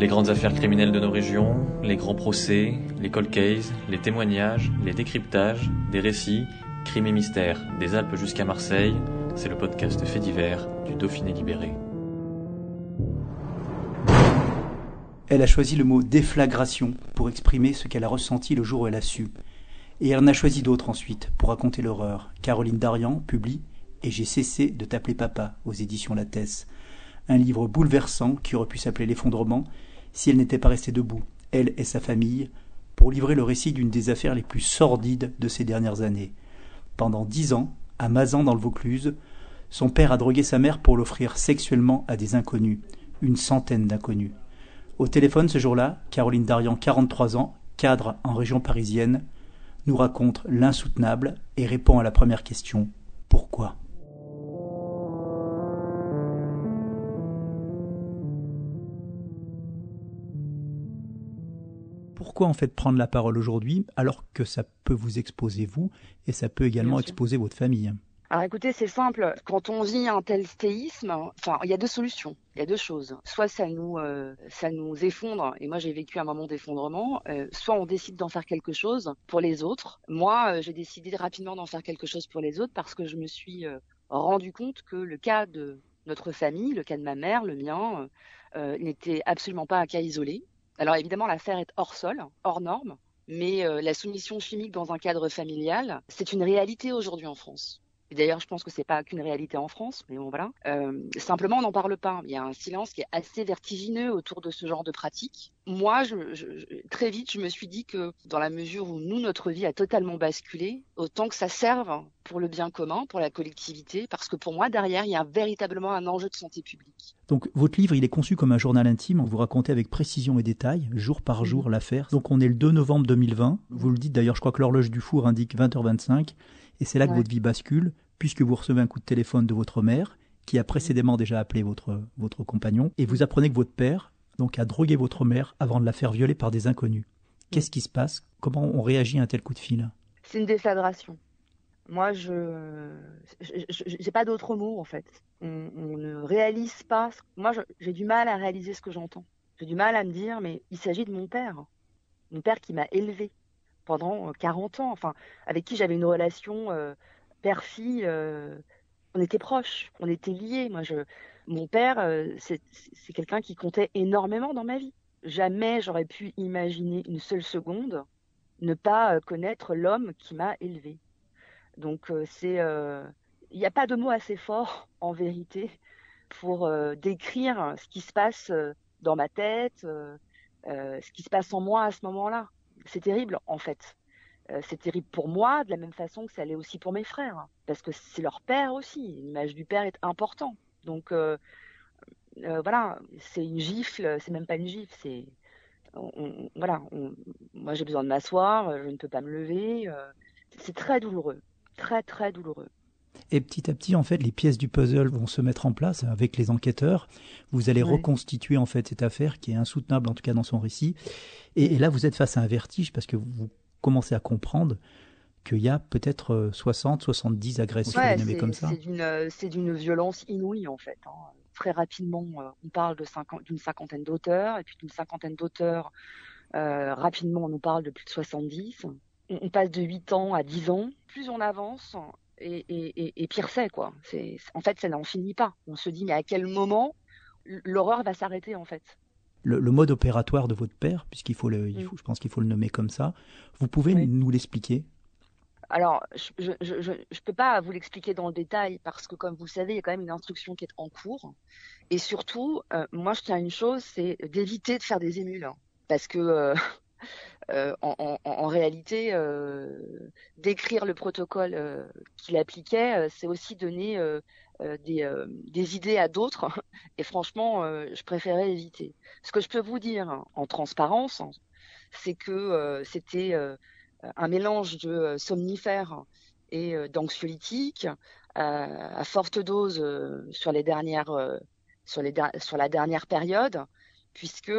Les grandes affaires criminelles de nos régions, les grands procès, les cold cases, les témoignages, les décryptages, des récits, crimes et mystères, des Alpes jusqu'à Marseille, c'est le podcast Fait divers du Dauphiné libéré. Elle a choisi le mot déflagration pour exprimer ce qu'elle a ressenti le jour où elle a su. Et elle en a choisi d'autres ensuite pour raconter l'horreur. Caroline Darian publie Et j'ai cessé de t'appeler papa aux éditions Lattès. Un livre bouleversant qui aurait pu s'appeler L'effondrement si elle n'était pas restée debout, elle et sa famille, pour livrer le récit d'une des affaires les plus sordides de ces dernières années. Pendant dix ans, à Mazan dans le Vaucluse, son père a drogué sa mère pour l'offrir sexuellement à des inconnus, une centaine d'inconnus. Au téléphone ce jour-là, Caroline Darian, 43 ans, cadre en région parisienne, nous raconte l'insoutenable et répond à la première question pourquoi? Pourquoi en fait prendre la parole aujourd'hui alors que ça peut vous exposer vous et ça peut également exposer votre famille? Alors écoutez, c'est simple. Quand on vit un tel stéisme, enfin, il y a deux solutions. Il y a deux choses. Soit ça nous, euh, ça nous effondre. Et moi, j'ai vécu un moment d'effondrement. Euh, soit on décide d'en faire quelque chose pour les autres. Moi, euh, j'ai décidé rapidement d'en faire quelque chose pour les autres parce que je me suis rendu compte que le cas de notre famille, le cas de ma mère, le mien, n'était absolument pas un cas isolé. Alors évidemment, l'affaire est hors sol, hors norme, mais euh, la soumission chimique dans un cadre familial, c'est une réalité aujourd'hui en France. Et d'ailleurs, je pense que c'est pas qu'une réalité en France, mais bon voilà. Euh, simplement, on n'en parle pas. Il y a un silence qui est assez vertigineux autour de ce genre de pratique. Moi, très vite, je me suis dit que dans la mesure où nous, notre vie a totalement basculé, autant que ça serve pour le bien commun, pour la collectivité, parce que pour moi, derrière, il y a véritablement un enjeu de santé publique. Donc, votre livre, il est conçu comme un journal intime. Vous racontez avec précision et détail, jour par jour, l'affaire. Donc, on est le 2 novembre 2020. Vous le dites d'ailleurs, je crois que l'horloge du four indique 20h25. Et c'est là que votre vie bascule, puisque vous recevez un coup de téléphone de votre mère, qui a précédemment déjà appelé votre, votre compagnon, et vous apprenez que votre père donc, a drogué votre mère avant de la faire violer par des inconnus. Qu'est-ce qui se passe? Comment on réagit à un tel coup de fil? C'est une déflagration. Moi, je n'ai pas d'autre mot en fait. On, on, ne réalise pas. Moi, j'ai du mal à réaliser ce que j'entends. J'ai du mal à me dire, mais il s'agit de mon père, mon père qui m'a élevé, pendant 40 euh, ans, enfin, avec qui j'avais une relation euh, père-fille. Euh, on était proches, on était liés. Moi, je, mon père, c'est quelqu'un qui comptait énormément dans ma vie. Jamais j'aurais pu imaginer une seule seconde ne pas connaître l'homme qui m'a élevé. Donc, c'est, il n'y a pas de mot assez fort, en vérité, pour décrire ce qui se passe dans ma tête, ce qui se passe en moi à ce moment-là c'est terrible en fait. Euh, c'est terrible pour moi de la même façon que ça l'est aussi pour mes frères, parce que c'est leur père aussi. L'image du père est important. Donc euh, euh, voilà, c'est une gifle, c'est même pas une gifle, c'est voilà. moi j'ai besoin de m'asseoir, je ne peux pas me lever. c'est très douloureux, très très douloureux. Et petit à petit, en fait, les pièces du puzzle vont se mettre en place avec les enquêteurs. Vous allez reconstituer en fait cette affaire qui est insoutenable, en tout cas dans son récit. Et, là, vous êtes face à un vertige parce que vous commencez à comprendre qu'il y a peut-être 60, euh, 70 agressions ouais, comme ça. Euh, c'est d'une violence inouïe en fait. Hein. Très rapidement, euh, on parle d'une cinquantaine d'auteurs, et puis d'une cinquantaine d'auteurs, rapidement, on nous parle de plus de 70. On, on passe de 8 ans à 10 ans. Plus on avance, et, pire c'est quoi. C'est en fait ça n'en finit pas. On se dit mais à quel moment l'horreur va s'arrêter en fait? Le, mode opératoire de votre père, puisqu'il faut le, il mm. faut, je pense qu'il faut le nommer comme ça. Vous pouvez nous l'expliquer? Alors, je ne peux pas vous l'expliquer dans le détail parce que, comme vous savez, il y a quand même une instruction qui est en cours. Et surtout, euh, moi, je tiens à une chose, c'est d'éviter de faire des émules. Hein. parce que euh, euh, en, réalité, euh, décrire le protocole euh, qu'il appliquait, c'est aussi donner des, idées à d'autres. Et franchement, je préférais éviter. Ce que je peux vous dire en transparence, c'est que c'était un mélange de somnifères et d'anxiolytiques à forte dose sur la dernière période, puisque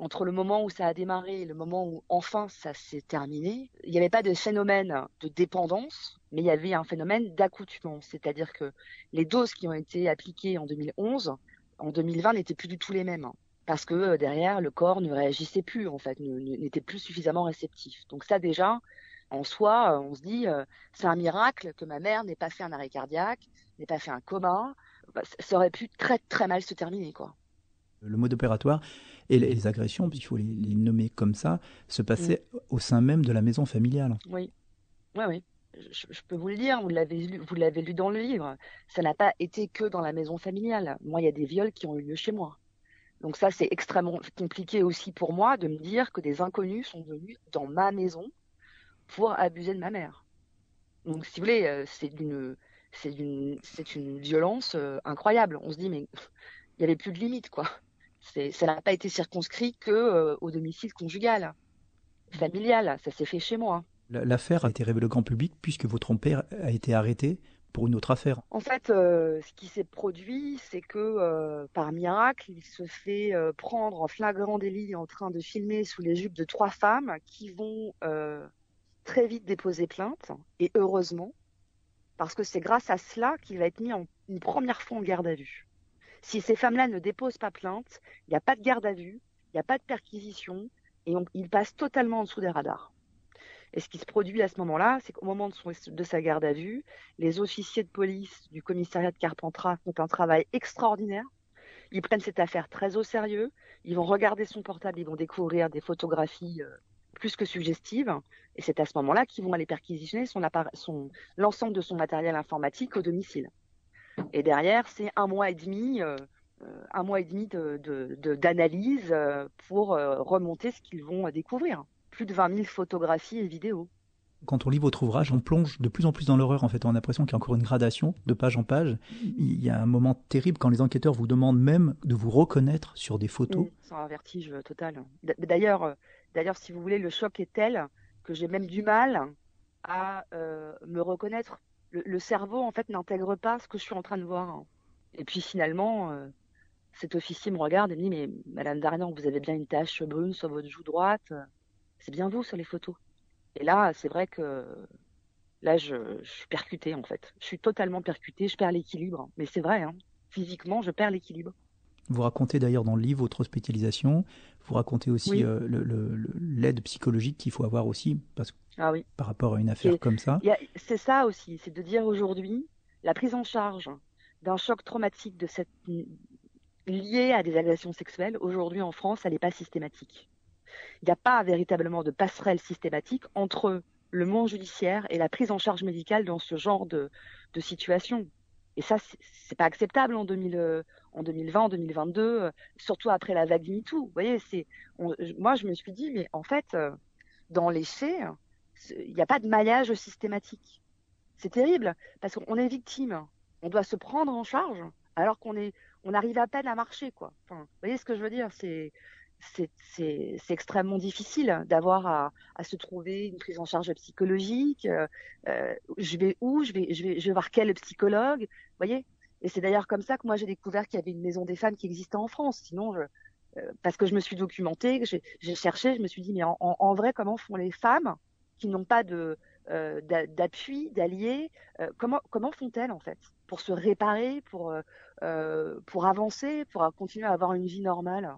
entre le moment où ça a démarré et le moment où enfin ça s'est terminé, il n'y avait pas de phénomène de dépendance, mais il y avait un phénomène d'accoutumance, c'est-à-dire que les doses qui ont été appliquées en 2011, en 2020 n'étaient plus du tout les mêmes, parce que euh, derrière le corps ne réagissait plus en fait, n'était plus suffisamment réceptif. Donc ça déjà, en soi, euh, on se dit euh, c'est un miracle que ma mère n'ait pas fait un arrêt cardiaque, n'ait pas fait un coma, bah, ça aurait pu très très mal se terminer quoi. Le mode opératoire et les agressions, puisqu'il faut les, nommer comme ça, se passaient au sein même de la maison familiale. Oui, oui, oui. Je, peux vous le dire, vous l'avez lu, vous l'avez lu dans le livre. Ça n'a pas été que dans la maison familiale. Moi, il y a des viols qui ont eu lieu chez moi. Donc ça, c'est extrêmement compliqué aussi pour moi de me dire que des inconnus sont venus dans ma maison pour abuser de ma mère. Donc, si vous voulez, euh, c'est d'une, c'est d'une, c'est une violence euh, incroyable. On se dit, mais il y avait plus de limite, quoi ça n'a pas été circonscrit que euh, au domicile conjugal, familial. Ça s'est fait chez moi. L'affaire a été révélée au grand public puisque votre père a été arrêté pour une autre affaire. En fait, euh, ce qui s'est produit, c'est que euh, par miracle, il se fait prendre en flagrant délit en train de filmer sous les jupes de trois femmes qui vont très vite déposer plainte. Et heureusement, parce que c'est grâce à cela qu'il va être mis en, une première fois en garde à vue. Si ces femmes-là ne déposent pas plainte, il n'y a pas de garde à vue, il n'y a pas de perquisition, et ils passent totalement en dessous des radars. Et ce qui se produit à ce moment-là, c'est qu'au moment de, de, sa garde à vue, les officiers de police du commissariat de Carpentras font un travail extraordinaire. Ils prennent cette affaire très au sérieux. Ils vont regarder son portable, ils vont découvrir des photographies euh, plus que suggestives. Et c'est à ce moment-là qu'ils vont aller perquisitionner son, son l'ensemble de son matériel informatique au domicile. Et derrière, c'est un mois et demi, euh, euh, un mois et demi d'analyse de, euh, pour remonter ce qu'ils vont découvrir. Plus de 20 000 photographies et vidéos. Quand on lit votre ouvrage, on plonge de plus en plus dans l'horreur. En fait, on a l'impression qu'il y a encore une gradation de page en page. Il y a un moment terrible quand les enquêteurs vous demandent même de vous reconnaître sur des photos. c'est un vertige total. D'ailleurs, d'ailleurs, si vous voulez, le choc est tel que j'ai même du mal à me reconnaître le, cerveau en fait n'intègre pas ce que je suis en train de voir. Et puis finalement, euh, cet officier me regarde et me dit mais Madame Darnan, vous avez bien une tache brune sur votre joue droite. C'est bien vous sur les photos. Et là, c'est vrai que là, je, suis percutée en fait. Je suis totalement percutée. Je perds l'équilibre. Mais c'est vrai, hein. physiquement, je perds l'équilibre. Vous racontez d'ailleurs dans le livre votre hospitalisation. Vous racontez aussi euh, l'aide psychologique qu'il faut avoir aussi, parce que ah oui. par rapport à une affaire comme ça. C'est ça aussi, c'est de dire aujourd'hui, la prise en charge d'un choc traumatique de cette lié à des agressions sexuelles, aujourd'hui en France, elle n'est pas systématique. Il n'y a pas véritablement de passerelle systématique entre le monde judiciaire et la prise en charge médicale dans ce genre de, de situation. Et ça, c'est pas acceptable en, 2000, en 2020, en 2022, surtout après la vague MeToo. Vous voyez, c'est, moi, je me suis dit, mais en fait, euh, dans les faits, il n'y a pas de maillage systématique. C'est terrible parce qu'on est victime. On doit se prendre en charge alors qu'on est, on arrive à peine à marcher, quoi. Vous voyez ce que je veux dire C'est, c'est, extrêmement difficile d'avoir à, à, se trouver une prise en charge psychologique. Euh, euh, je vais où Je vais, je vais, je vais voir quel psychologue Vous voyez Et c'est d'ailleurs comme ça que moi j'ai découvert qu'il y avait une maison des femmes qui existait en France. Sinon, je, euh, parce que je me suis documentée, j'ai cherché, je me suis dit mais en, en, vrai comment font les femmes qui n'ont pas de euh, d'appui, d'alliés, euh, comment comment font-elles en fait pour se réparer, pour euh, pour avancer, pour continuer à avoir une vie normale?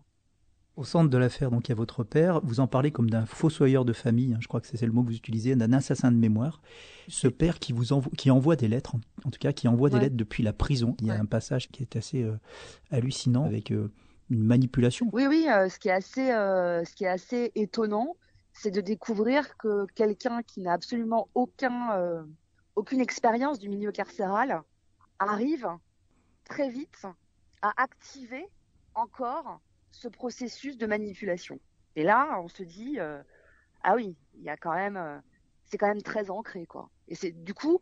Au centre de l'affaire, donc, il y a votre père. Vous en parlez comme d'un fossoyeur de famille. Hein, je crois que c'est le mot que vous utilisez, d'un assassin de mémoire. Ce père qui vous envoie, qui envoie des lettres, en, tout cas, qui envoie des lettres depuis la prison. Il y a un passage qui est assez hallucinant avec une manipulation. Oui, oui. ce qui est assez, ce qui est assez étonnant, c'est de découvrir que quelqu'un qui n'a absolument aucun, euh, aucune expérience du milieu carcéral arrive très vite à activer encore ce processus de manipulation. Et là, on se dit, euh, ah oui, il y a quand même, euh, c'est quand même très ancré, quoi. Et c'est du coup,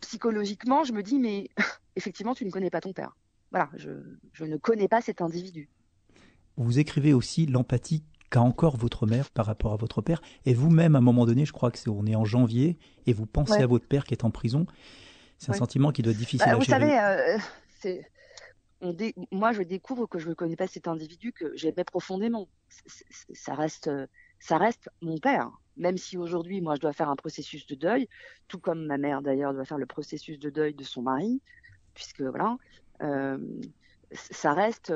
psychologiquement, je me dis, mais effectivement, tu ne connais pas ton père. Voilà, je, je ne connais pas cet individu. Vous écrivez aussi l'empathie qu'a encore votre mère par rapport à votre père. Et vous-même, à un moment donné, je crois que c'est on est en janvier, et vous pensez à votre père qui est en prison. C'est un sentiment qui doit être difficile bah, à vous gérer. Vous savez, moi, je découvre que je ne connais pas cet individu que j'aimais profondément. ça reste, ça reste mon père. Même si aujourd'hui, moi, je dois faire un processus de deuil, tout comme ma mère d'ailleurs doit faire le processus de deuil de son mari, puisque voilà, euh, ça reste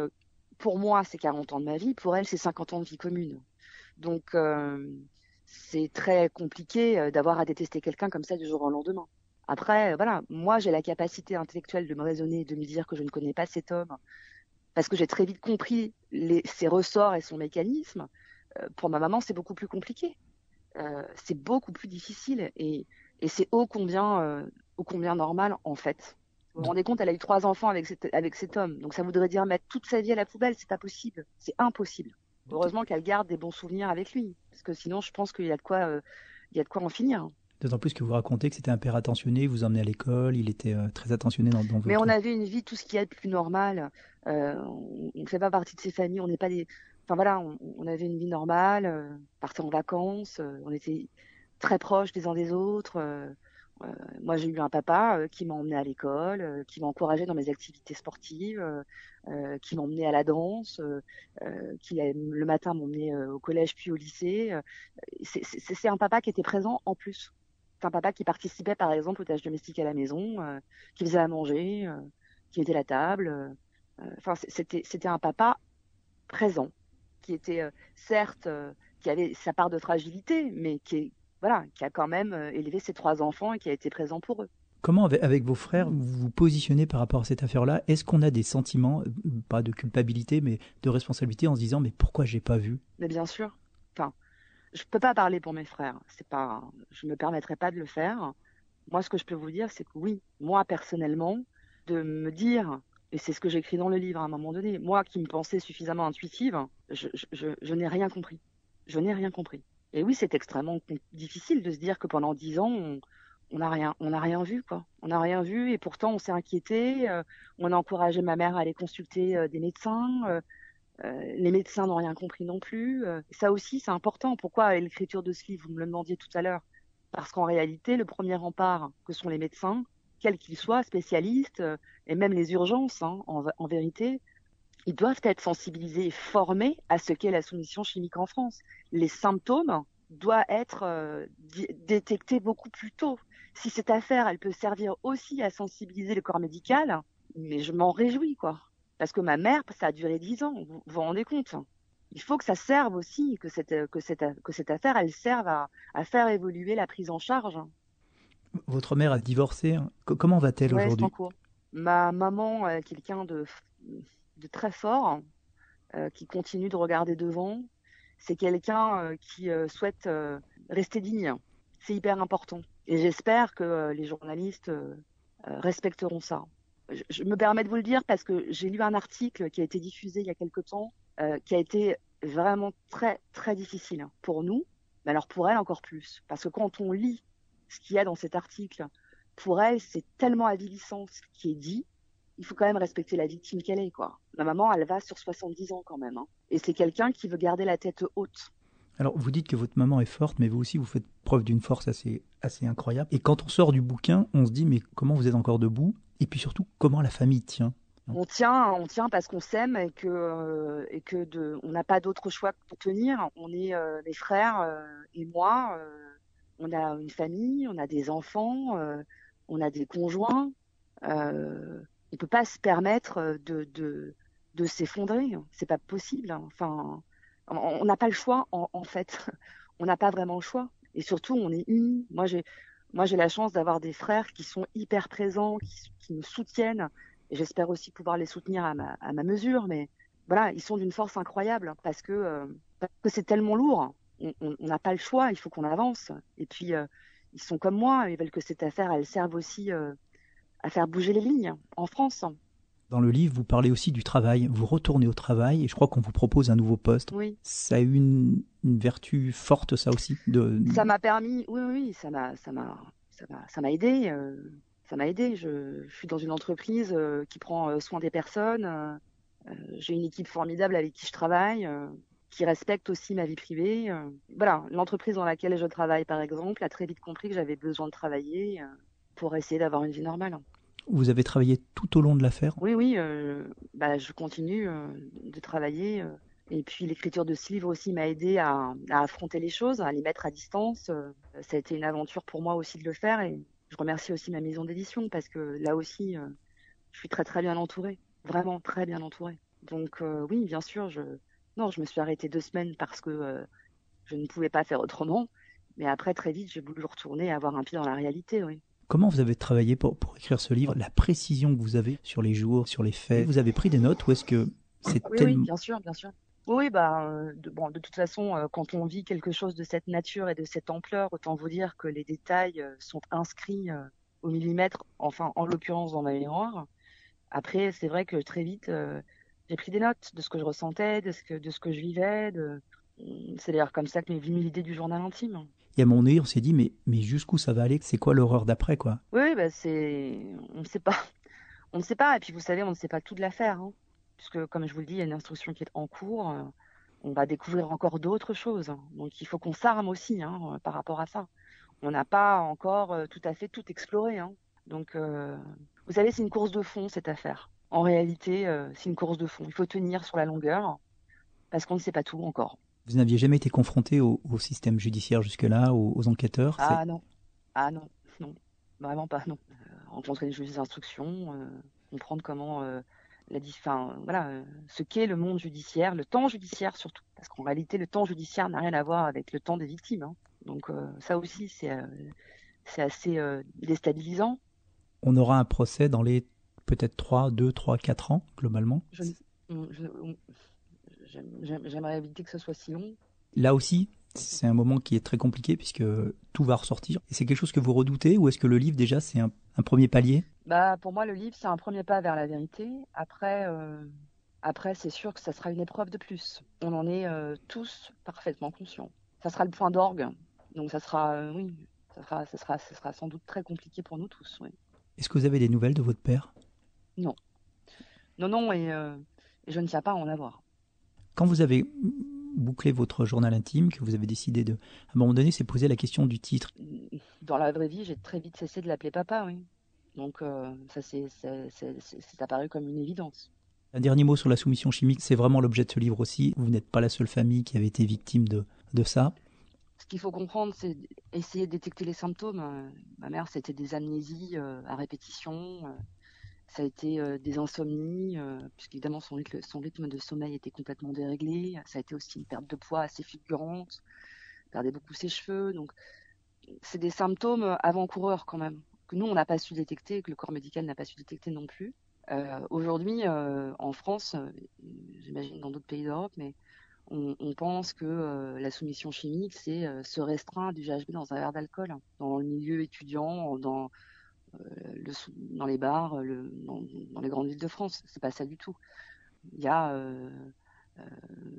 pour moi, c'est 40 ans de ma vie, pour elle, c'est 50 ans de vie commune. Donc, euh, c'est très compliqué euh, d'avoir à détester quelqu'un comme ça du jour au lendemain. Après, euh, voilà, moi, j'ai la capacité intellectuelle de me raisonner de me dire que je ne connais pas cet homme, parce que j'ai très vite compris les, ses ressorts et son mécanisme. pour ma maman, c'est beaucoup plus compliqué. c'est beaucoup plus difficile et, et c'est ô combien, ô combien normal, en fait. Vous vous rendez compte, elle a eu trois enfants avec cet, avec cet homme. Donc ça voudrait dire mettre toute sa vie à la poubelle. C'est pas possible. C'est impossible. Heureusement qu'elle garde des bons souvenirs avec lui. Parce que sinon, je pense qu'il y a de quoi, euh, il y a de quoi en finir. D'autant plus que vous racontez que c'était un père attentionné, vous emmenez à l'école, il était euh, très attentionné dans, dans votre... Mais on avait une vie, tout ce qui est de plus normal. Euh, on ne fait pas partie de ces familles, on n'est pas des... Enfin voilà, on, avait une vie normale, euh, partait en vacances, on était très proches des uns des autres. Euh, moi, j'ai eu un papa euh, qui m'a emmené à l'école, euh, qui m'a encouragé dans mes activités sportives, qui m'a emmené à la danse, qui le matin m'emmenait au collège puis au lycée. C'est un papa qui était présent en plus. Un papa qui participait, par exemple, aux tâches domestiques à la maison, qui faisait à manger, qui mettait la table. Enfin, c'était un papa présent, qui était certes, qui avait sa part de fragilité, mais qui, voilà, qui a quand même euh, élevé ses trois enfants et qui a été présent pour eux. Comment, avec vos frères, vous vous positionnez par rapport à cette affaire-là? Est-ce qu'on a des sentiments, euh, pas de culpabilité, mais de responsabilité en se disant mais pourquoi j'ai pas vu? Mais bien sûr. Je peux pas parler pour mes frères. C'est pas, je me permettrai pas de le faire. Moi, ce que je peux vous dire, c'est que oui, moi personnellement, de me dire, et c'est ce que j'écris dans le livre à un moment donné, moi qui me pensais suffisamment intuitive, je, n'ai rien compris. Je n'ai rien compris. Et oui, c'est extrêmement difficile de se dire que pendant dix ans, on n'a rien, on rien vu quoi. On n'a rien vu et pourtant on s'est inquiété. Euh, on a encouragé ma mère à aller consulter euh, des médecins. Euh, les médecins n'ont rien compris non plus. ça aussi, c'est important. Pourquoi l'écriture de ce livre Vous me le demandiez tout à l'heure? Parce qu'en réalité, le premier rempart que sont les médecins, quels qu'ils soient, spécialistes, et même les urgences, hein, en, vérité, ils doivent être sensibilisés et formés à ce qu'est la soumission chimique en France. Les symptômes doivent être euh, détectés beaucoup plus tôt. Si cette affaire, elle peut servir aussi à sensibiliser le corps médical, mais je m'en réjouis, quoi. Parce que ma mère, ça a duré dix ans, vous vous rendez compte Il faut que ça serve aussi, que cette, que cette, que cette affaire, elle serve à, à faire évoluer la prise en charge. Votre mère a divorcé. Hein. Comment va-t-elle ouais, aujourd'hui? Ma maman est quelqu'un de de très fort, euh, qui continue de regarder devant. C'est quelqu'un euh, qui euh, souhaite rester digne. C'est hyper important. Et j'espère que les journalistes respecteront ça. Je, me permets de vous le dire parce que j'ai lu un article qui a été diffusé il y a quelque temps, qui a été vraiment très très difficile pour nous, mais alors pour elle encore plus. Parce que quand on lit ce qu'il y a dans cet article, pour elle, c'est tellement avilissant ce qui est dit il faut quand même respecter la victime qu'elle est, quoi. Ma maman, elle va sur 70 ans quand même. Hein. Et c'est quelqu'un qui veut garder la tête haute. Alors, vous dites que votre maman est forte, mais vous aussi, vous faites preuve d'une force assez, assez incroyable. Et quand on sort du bouquin, on se dit, mais comment vous êtes encore debout? Et puis surtout, comment la famille tient on tient, on tient parce qu'on s'aime et que euh, et que de, on n'a pas d'autre choix que pour tenir. On est euh, les frères euh, et moi, on a une famille, on a des enfants, on a des conjoints on peut pas se permettre euh, de, de, de s'effondrer. C'est pas possible. Enfin, on n'a pas le choix, en, fait. On n'a pas vraiment le choix. Et surtout, on est unis. Moi, j'ai, moi, j'ai la chance d'avoir des frères qui sont hyper présents, qui, me soutiennent. Et j'espère aussi pouvoir les soutenir à ma, à ma mesure. Mais voilà, ils sont d'une force incroyable parce que, euh, c'est tellement lourd. On n'a pas le choix. Il faut qu'on avance. Et puis, euh, ils sont comme moi. Ils veulent que cette affaire, elle serve aussi à faire bouger les lignes en France. Dans le livre, vous parlez aussi du travail. Vous retournez au travail et je crois qu'on vous propose un nouveau poste. Oui. Ça a eu une, vertu forte, ça aussi. De... Ça m'a permis, oui, oui, ça m'a, ça m'a, ça m'a aidé. ça m'a aidé. Je, je, suis dans une entreprise qui prend soin des personnes. J'ai une équipe formidable avec qui je travaille qui respecte aussi ma vie privée. Voilà, l'entreprise dans laquelle je travaille, par exemple, a très vite compris que j'avais besoin de travailler pour essayer d'avoir une vie normale. Vous avez travaillé tout au long de l'affaire? Oui, oui, euh, bah, je continue euh, de travailler. Euh, et puis l'écriture de ce livre aussi m'a aidé à, affronter les choses, à les mettre à distance. ça a été une aventure pour moi aussi de le faire. Et je remercie aussi ma maison d'édition parce que là aussi, je suis très très bien entourée. Vraiment très bien entourée. Donc oui, bien sûr, je... Non, je me suis arrêtée deux semaines parce que je ne pouvais pas faire autrement. Mais après, très vite, j'ai voulu retourner et avoir un pied dans la réalité, oui. Comment vous avez travaillé pour, pour écrire ce livre? La précision que vous avez sur les jours, sur les faits Vous avez pris des notes ou est-ce que c'est oui, tellement... Oui, bien sûr, bien sûr. Oui, bah, euh, de, bon, de toute façon, euh, quand on vit quelque chose de cette nature et de cette ampleur, autant vous dire que les détails euh, sont inscrits au millimètre, enfin, en l'occurrence dans ma mémoire. Après, c'est vrai que très vite, j'ai pris des notes de ce que je ressentais, de ce que, de ce que je vivais. De... C'est d'ailleurs comme ça que m'est venue l'idée du journal intime. Et à mon donné, on s'est dit, mais, jusqu'où ça va aller? C'est quoi l'horreur d'après, quoi? Oui, bah c'est... On ne sait pas. On ne sait pas. Et puis, vous savez, on ne sait pas tout de l'affaire. Hein. Puisque, comme je vous le dis, il y a une instruction qui est en cours. On va découvrir encore d'autres choses. Donc, il faut qu'on s'arme aussi hein, par rapport à ça. On n'a pas encore euh, tout à fait tout exploré. Hein. Donc, euh, vous savez, c'est une course de fond, cette affaire. En réalité, euh, c'est une course de fond. Il faut tenir sur la longueur parce qu'on ne sait pas tout encore. Vous n'aviez jamais été confronté au, système judiciaire jusque-là, aux, enquêteurs Ah non, ah non, non, vraiment pas, non. Euh, rencontrer les juges d'instruction, euh, comprendre comment euh, la, fin, voilà, ce qu'est le monde judiciaire, le temps judiciaire surtout, parce qu'en réalité le temps judiciaire n'a rien à voir avec le temps des victimes. Hein. Donc ça aussi c'est c'est assez déstabilisant. On aura un procès dans les peut-être 3, 2, 3, 4 ans globalement. Je, J'aimerais éviter que ce soit si long. Là aussi, c'est un moment qui est très compliqué puisque tout va ressortir. Et c'est quelque chose que vous redoutez ou est-ce que le livre déjà c'est un, premier palier? Bah pour moi le livre c'est un premier pas vers la vérité. Après euh, après c'est sûr que ça sera une épreuve de plus. On en est euh, tous parfaitement conscients. Ça sera le point d'orgue. Donc ça sera euh, oui ça sera ça sera ça sera sans doute très compliqué pour nous tous. Oui. Est-ce que vous avez des nouvelles de votre père? Non non non et, et je ne tiens pas à en avoir. Quand vous avez bouclé votre journal intime, que vous avez décidé de... À un moment donné, c'est poser la question du titre. Dans la vraie vie, j'ai très vite cessé de l'appeler papa, oui. Donc euh, ça c'est apparu comme une évidence. Un dernier mot sur la soumission chimique, c'est vraiment l'objet de ce livre aussi. Vous n'êtes pas la seule famille qui avait été victime de, de ça. Ce qu'il faut comprendre, c'est essayer de détecter les symptômes. Ma mère, c'était des amnésies euh, à répétition. Ça a été euh, des insomnies, euh, puisqu'évidemment son rythme, de sommeil était complètement déréglé. Ça a été aussi une perte de poids assez fulgurante. Perdait beaucoup ses cheveux. Donc, c'est des symptômes avant-coureurs quand même, que nous, on n'a pas su détecter, que le corps médical n'a pas su détecter non plus. Euh, Aujourd'hui, en France, j'imagine dans d'autres pays d'Europe, mais on, pense que la soumission chimique, c'est se restreindre du GHB dans un verre d'alcool. Dans le milieu étudiant, dans le, dans les bars, le, dans, les grandes villes de France. C'est pas ça du tout. Il y a euh, euh,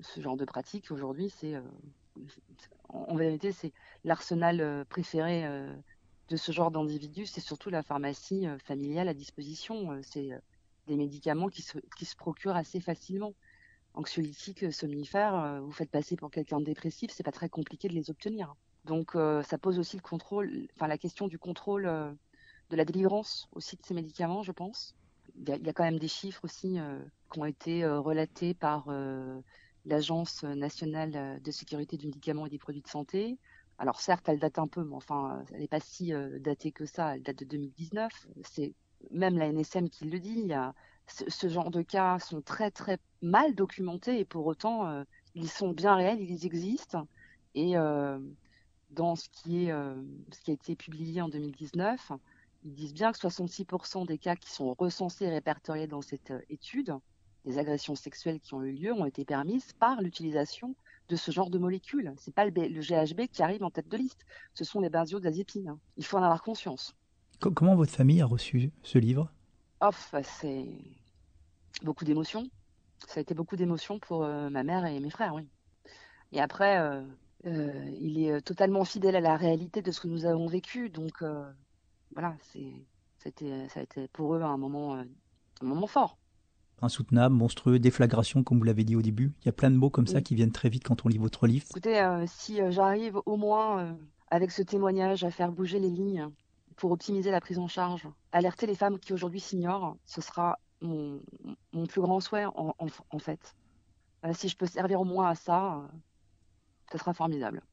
ce genre de pratique aujourd'hui, en, vérité c'est l'arsenal préféré de ce genre d'individus, c'est surtout la pharmacie familiale à disposition. C'est des médicaments qui se, procurent assez facilement. Anxiolytiques, somnifères, vous faites passer pour quelqu'un de dépressif, c'est pas très compliqué de les obtenir. Donc ça pose aussi la question du contrôle de la délivrance aussi de ces médicaments, je pense. Il y a, quand même des chiffres aussi euh, qui ont été euh, relatés par euh, l'Agence nationale de sécurité du médicament et des produits de santé. Alors certes, elle date un peu, mais enfin, elle n'est pas si datée que ça. Elle date de 2019. C'est même la NSM qui le dit. Ce, genre de cas sont très très mal documentés et pour autant, ils sont bien réels, ils existent. Et dans ce qui est ce qui a été publié en 2019, ils disent bien que 66% des cas qui sont recensés et répertoriés dans cette euh, étude, des agressions sexuelles qui ont eu lieu, ont été permises par l'utilisation de ce genre de molécules. C'est pas le, GHB qui arrive en tête de liste, ce sont les benzodiazépines. Il faut en avoir conscience. Comment votre famille a reçu ce livre? Oh, c'est beaucoup d'émotions. Ça a été beaucoup d'émotions pour euh, ma mère et mes frères, oui. Et après, euh, il est totalement fidèle à la réalité de ce que nous avons vécu, donc voilà, c'était, ça a été pour eux un moment, un moment fort. Insoutenable, monstrueux, déflagration, comme vous l'avez dit au début. Il y a plein de mots comme ça qui viennent très vite quand on lit votre livre. Écoutez, si j'arrive au moins avec ce témoignage à faire bouger les lignes pour optimiser la prise en charge, alerter les femmes qui aujourd'hui s'ignorent, ce sera mon, plus grand souhait en, fait. si je peux servir au moins à ça, ce sera formidable.